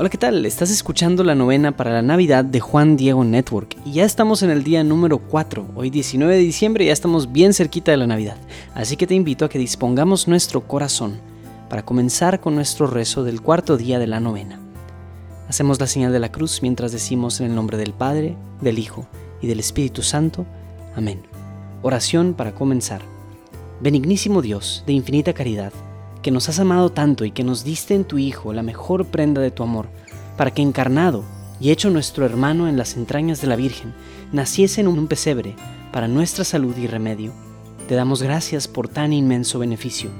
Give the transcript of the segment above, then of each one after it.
Hola, ¿qué tal? Estás escuchando la novena para la Navidad de Juan Diego Network y ya estamos en el día número 4. Hoy 19 de diciembre ya estamos bien cerquita de la Navidad. Así que te invito a que dispongamos nuestro corazón para comenzar con nuestro rezo del cuarto día de la novena. Hacemos la señal de la cruz mientras decimos en el nombre del Padre, del Hijo y del Espíritu Santo. Amén. Oración para comenzar. Benignísimo Dios, de infinita caridad, que nos has amado tanto y que nos diste en tu Hijo la mejor prenda de tu amor, para que encarnado y hecho nuestro hermano en las entrañas de la Virgen, naciese en un pesebre para nuestra salud y remedio. Te damos gracias por tan inmenso beneficio.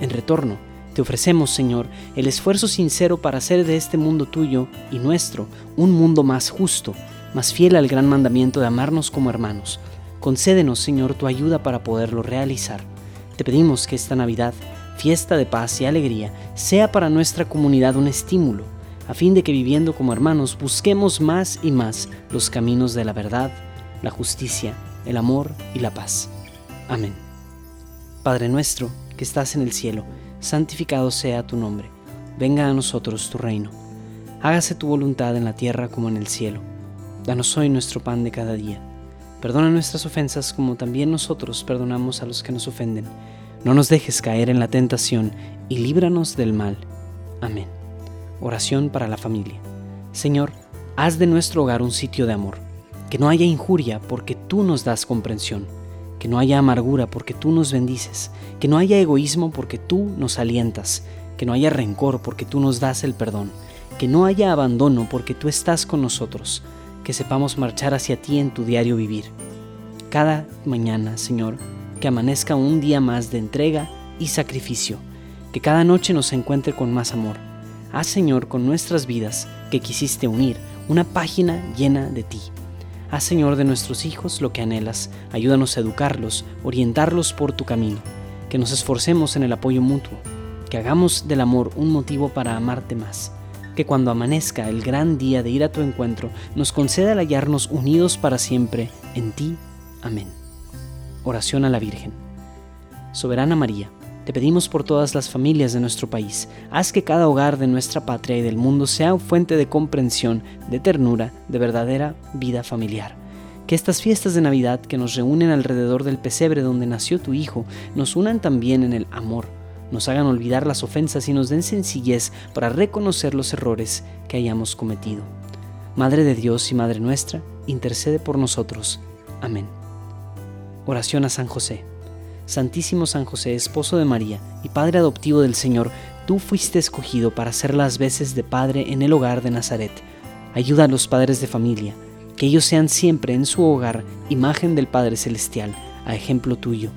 En retorno, te ofrecemos, Señor, el esfuerzo sincero para hacer de este mundo tuyo y nuestro un mundo más justo, más fiel al gran mandamiento de amarnos como hermanos. Concédenos, Señor, tu ayuda para poderlo realizar. Te pedimos que esta Navidad fiesta de paz y alegría, sea para nuestra comunidad un estímulo, a fin de que viviendo como hermanos busquemos más y más los caminos de la verdad, la justicia, el amor y la paz. Amén. Padre nuestro, que estás en el cielo, santificado sea tu nombre, venga a nosotros tu reino, hágase tu voluntad en la tierra como en el cielo. Danos hoy nuestro pan de cada día. Perdona nuestras ofensas como también nosotros perdonamos a los que nos ofenden no nos dejes caer en la tentación y líbranos del mal. Amén. Oración para la familia. Señor, haz de nuestro hogar un sitio de amor. Que no haya injuria porque tú nos das comprensión. Que no haya amargura porque tú nos bendices. Que no haya egoísmo porque tú nos alientas. Que no haya rencor porque tú nos das el perdón. Que no haya abandono porque tú estás con nosotros. Que sepamos marchar hacia ti en tu diario vivir. Cada mañana, Señor, que amanezca un día más de entrega y sacrificio, que cada noche nos encuentre con más amor. Haz, Señor, con nuestras vidas que quisiste unir una página llena de ti. Haz, Señor, de nuestros hijos lo que anhelas. Ayúdanos a educarlos, orientarlos por tu camino. Que nos esforcemos en el apoyo mutuo. Que hagamos del amor un motivo para amarte más. Que cuando amanezca el gran día de ir a tu encuentro, nos conceda el hallarnos unidos para siempre en ti. Amén. Oración a la Virgen. Soberana María, te pedimos por todas las familias de nuestro país, haz que cada hogar de nuestra patria y del mundo sea fuente de comprensión, de ternura, de verdadera vida familiar. Que estas fiestas de Navidad que nos reúnen alrededor del pesebre donde nació tu Hijo nos unan también en el amor, nos hagan olvidar las ofensas y nos den sencillez para reconocer los errores que hayamos cometido. Madre de Dios y Madre nuestra, intercede por nosotros. Amén. Oración a San José. Santísimo San José, esposo de María y Padre adoptivo del Señor, tú fuiste escogido para ser las veces de Padre en el hogar de Nazaret. Ayuda a los padres de familia, que ellos sean siempre en su hogar imagen del Padre Celestial, a ejemplo tuyo,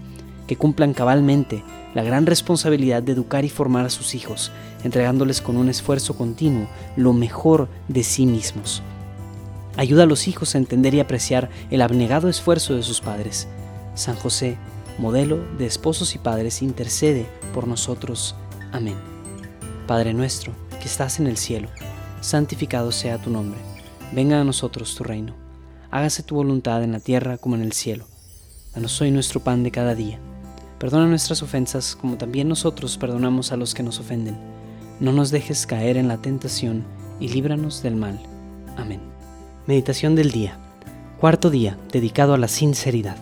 que cumplan cabalmente la gran responsabilidad de educar y formar a sus hijos, entregándoles con un esfuerzo continuo lo mejor de sí mismos. Ayuda a los hijos a entender y apreciar el abnegado esfuerzo de sus padres San José, modelo de esposos y padres, intercede por nosotros. Amén. Padre nuestro, que estás en el cielo, santificado sea tu nombre. Venga a nosotros tu reino. Hágase tu voluntad en la tierra como en el cielo. Danos hoy nuestro pan de cada día. Perdona nuestras ofensas como también nosotros perdonamos a los que nos ofenden. No nos dejes caer en la tentación y líbranos del mal. Amén. Meditación del día. Cuarto día, dedicado a la sinceridad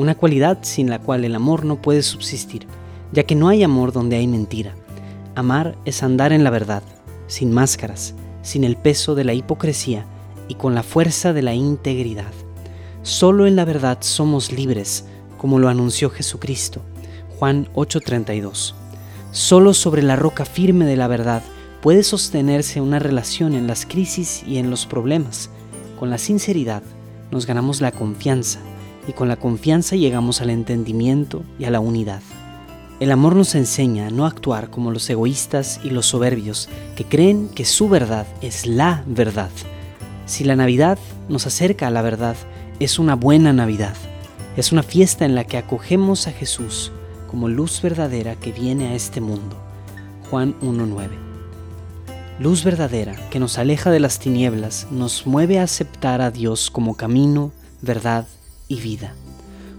una cualidad sin la cual el amor no puede subsistir, ya que no hay amor donde hay mentira. Amar es andar en la verdad, sin máscaras, sin el peso de la hipocresía y con la fuerza de la integridad. Solo en la verdad somos libres, como lo anunció Jesucristo. Juan 8:32. Solo sobre la roca firme de la verdad puede sostenerse una relación en las crisis y en los problemas. Con la sinceridad nos ganamos la confianza, y con la confianza llegamos al entendimiento y a la unidad. El amor nos enseña a no actuar como los egoístas y los soberbios que creen que su verdad es la verdad. Si la Navidad nos acerca a la verdad, es una buena Navidad. Es una fiesta en la que acogemos a Jesús como luz verdadera que viene a este mundo. Juan 1.9. Luz verdadera que nos aleja de las tinieblas, nos mueve a aceptar a Dios como camino, verdad y vida.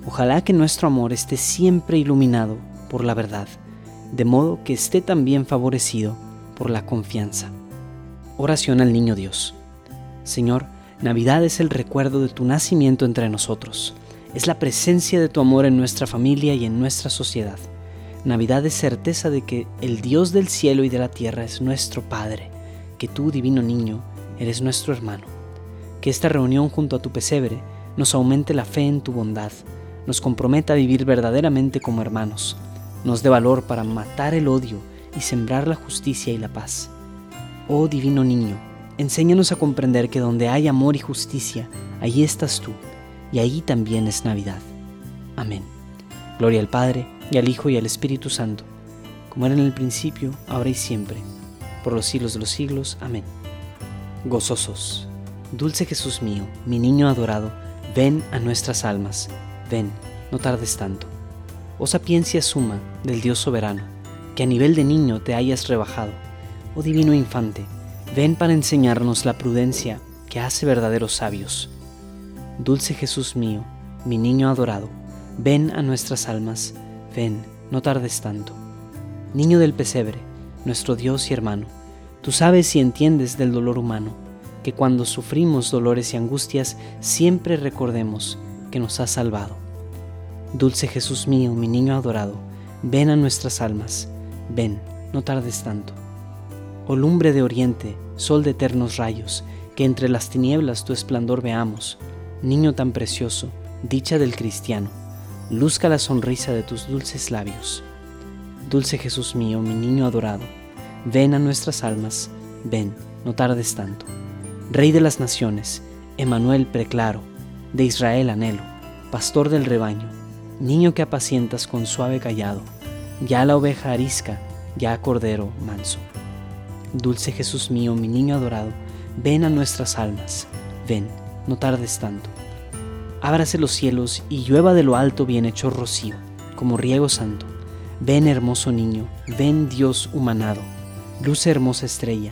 Ojalá que nuestro amor esté siempre iluminado por la verdad, de modo que esté también favorecido por la confianza. Oración al Niño Dios. Señor, Navidad es el recuerdo de tu nacimiento entre nosotros. Es la presencia de tu amor en nuestra familia y en nuestra sociedad. Navidad es certeza de que el Dios del cielo y de la tierra es nuestro Padre, que tú, divino niño, eres nuestro hermano. Que esta reunión junto a tu pesebre nos aumente la fe en tu bondad, nos comprometa a vivir verdaderamente como hermanos, nos dé valor para matar el odio y sembrar la justicia y la paz Oh divino niño, enséñanos a comprender que donde hay amor y justicia, allí estás tú, y allí también es Navidad. Amén. Gloria al Padre, y al Hijo, y al Espíritu Santo, como era en el principio, ahora y siempre, por los siglos de los siglos. Amén. Gozosos, dulce Jesús mío, mi niño adorado, ven a nuestras almas, ven, no tardes tanto. Oh sapiencia suma del Dios soberano, que a nivel de niño te hayas rebajado oh divino infante, ven para enseñarnos la prudencia que hace verdaderos sabios. Dulce Jesús mío, mi niño adorado, ven a nuestras almas, ven, no tardes tanto. Niño del pesebre, nuestro Dios y hermano, tú sabes y entiendes del dolor humano, que cuando sufrimos dolores y angustias siempre recordemos que nos has salvado. Dulce Jesús mío, mi niño adorado, ven a nuestras almas, ven, no tardes tanto. Oh lumbre de oriente, sol de eternos rayos, que entre las tinieblas tu esplendor veamos, niño tan precioso, dicha del cristiano, luzca la sonrisa de tus dulces labios. Dulce Jesús mío, mi niño adorado, ven a nuestras almas, ven, no tardes tanto. Rey de las naciones, Emanuel preclaro, de Israel anhelo, pastor del rebaño, niño que apacientas con suave callado, ya la oveja arisca, ya cordero manso. Dulce Jesús mío, mi niño adorado, ven a nuestras almas, ven, no tardes tanto. Ábrase los cielos y llueva de lo alto bien hecho rocío, como riego santo. Ven hermoso niño, ven Dios humanado, luce hermosa estrella,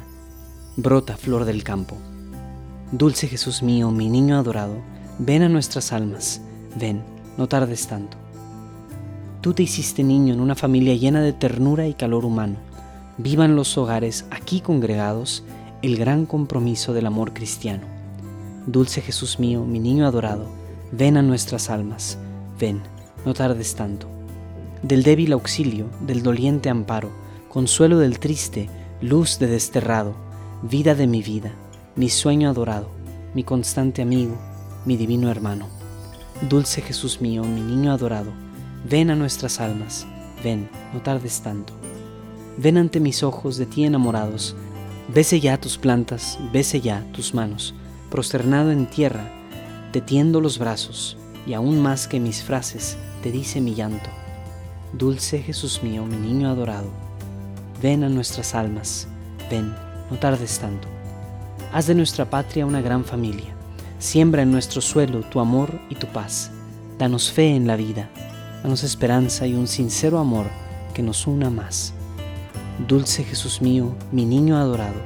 brota flor del campo. Dulce Jesús mío, mi niño adorado, ven a nuestras almas, ven, no tardes tanto. Tú te hiciste niño en una familia llena de ternura y calor humano vivan los hogares aquí congregados el gran compromiso del amor cristiano. Dulce Jesús mío, mi niño adorado, ven a nuestras almas, ven, no tardes tanto. Del débil auxilio, del doliente amparo, consuelo del triste, luz de desterrado, vida de mi vida, mi sueño adorado, mi constante amigo, mi divino hermano. Dulce Jesús mío, mi niño adorado, ven a nuestras almas, ven, no tardes tanto. Ven ante mis ojos de ti enamorados, bese ya tus plantas, bese ya tus manos, prosternado en tierra, te tiendo los brazos, y aún más que mis frases, te dice mi llanto. Dulce Jesús mío, mi niño adorado, ven a nuestras almas, ven, no tardes tanto. Haz de nuestra patria una gran familia, siembra en nuestro suelo tu amor y tu paz, danos fe en la vida, danos esperanza y un sincero amor que nos una más. Dulce Jesús mío, mi niño adorado,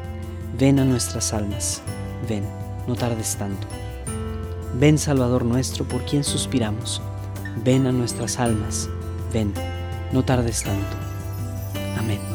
ven a nuestras almas, ven, no tardes tanto. Ven Salvador nuestro por quien suspiramos, ven a nuestras almas, ven, no tardes tanto. Amén.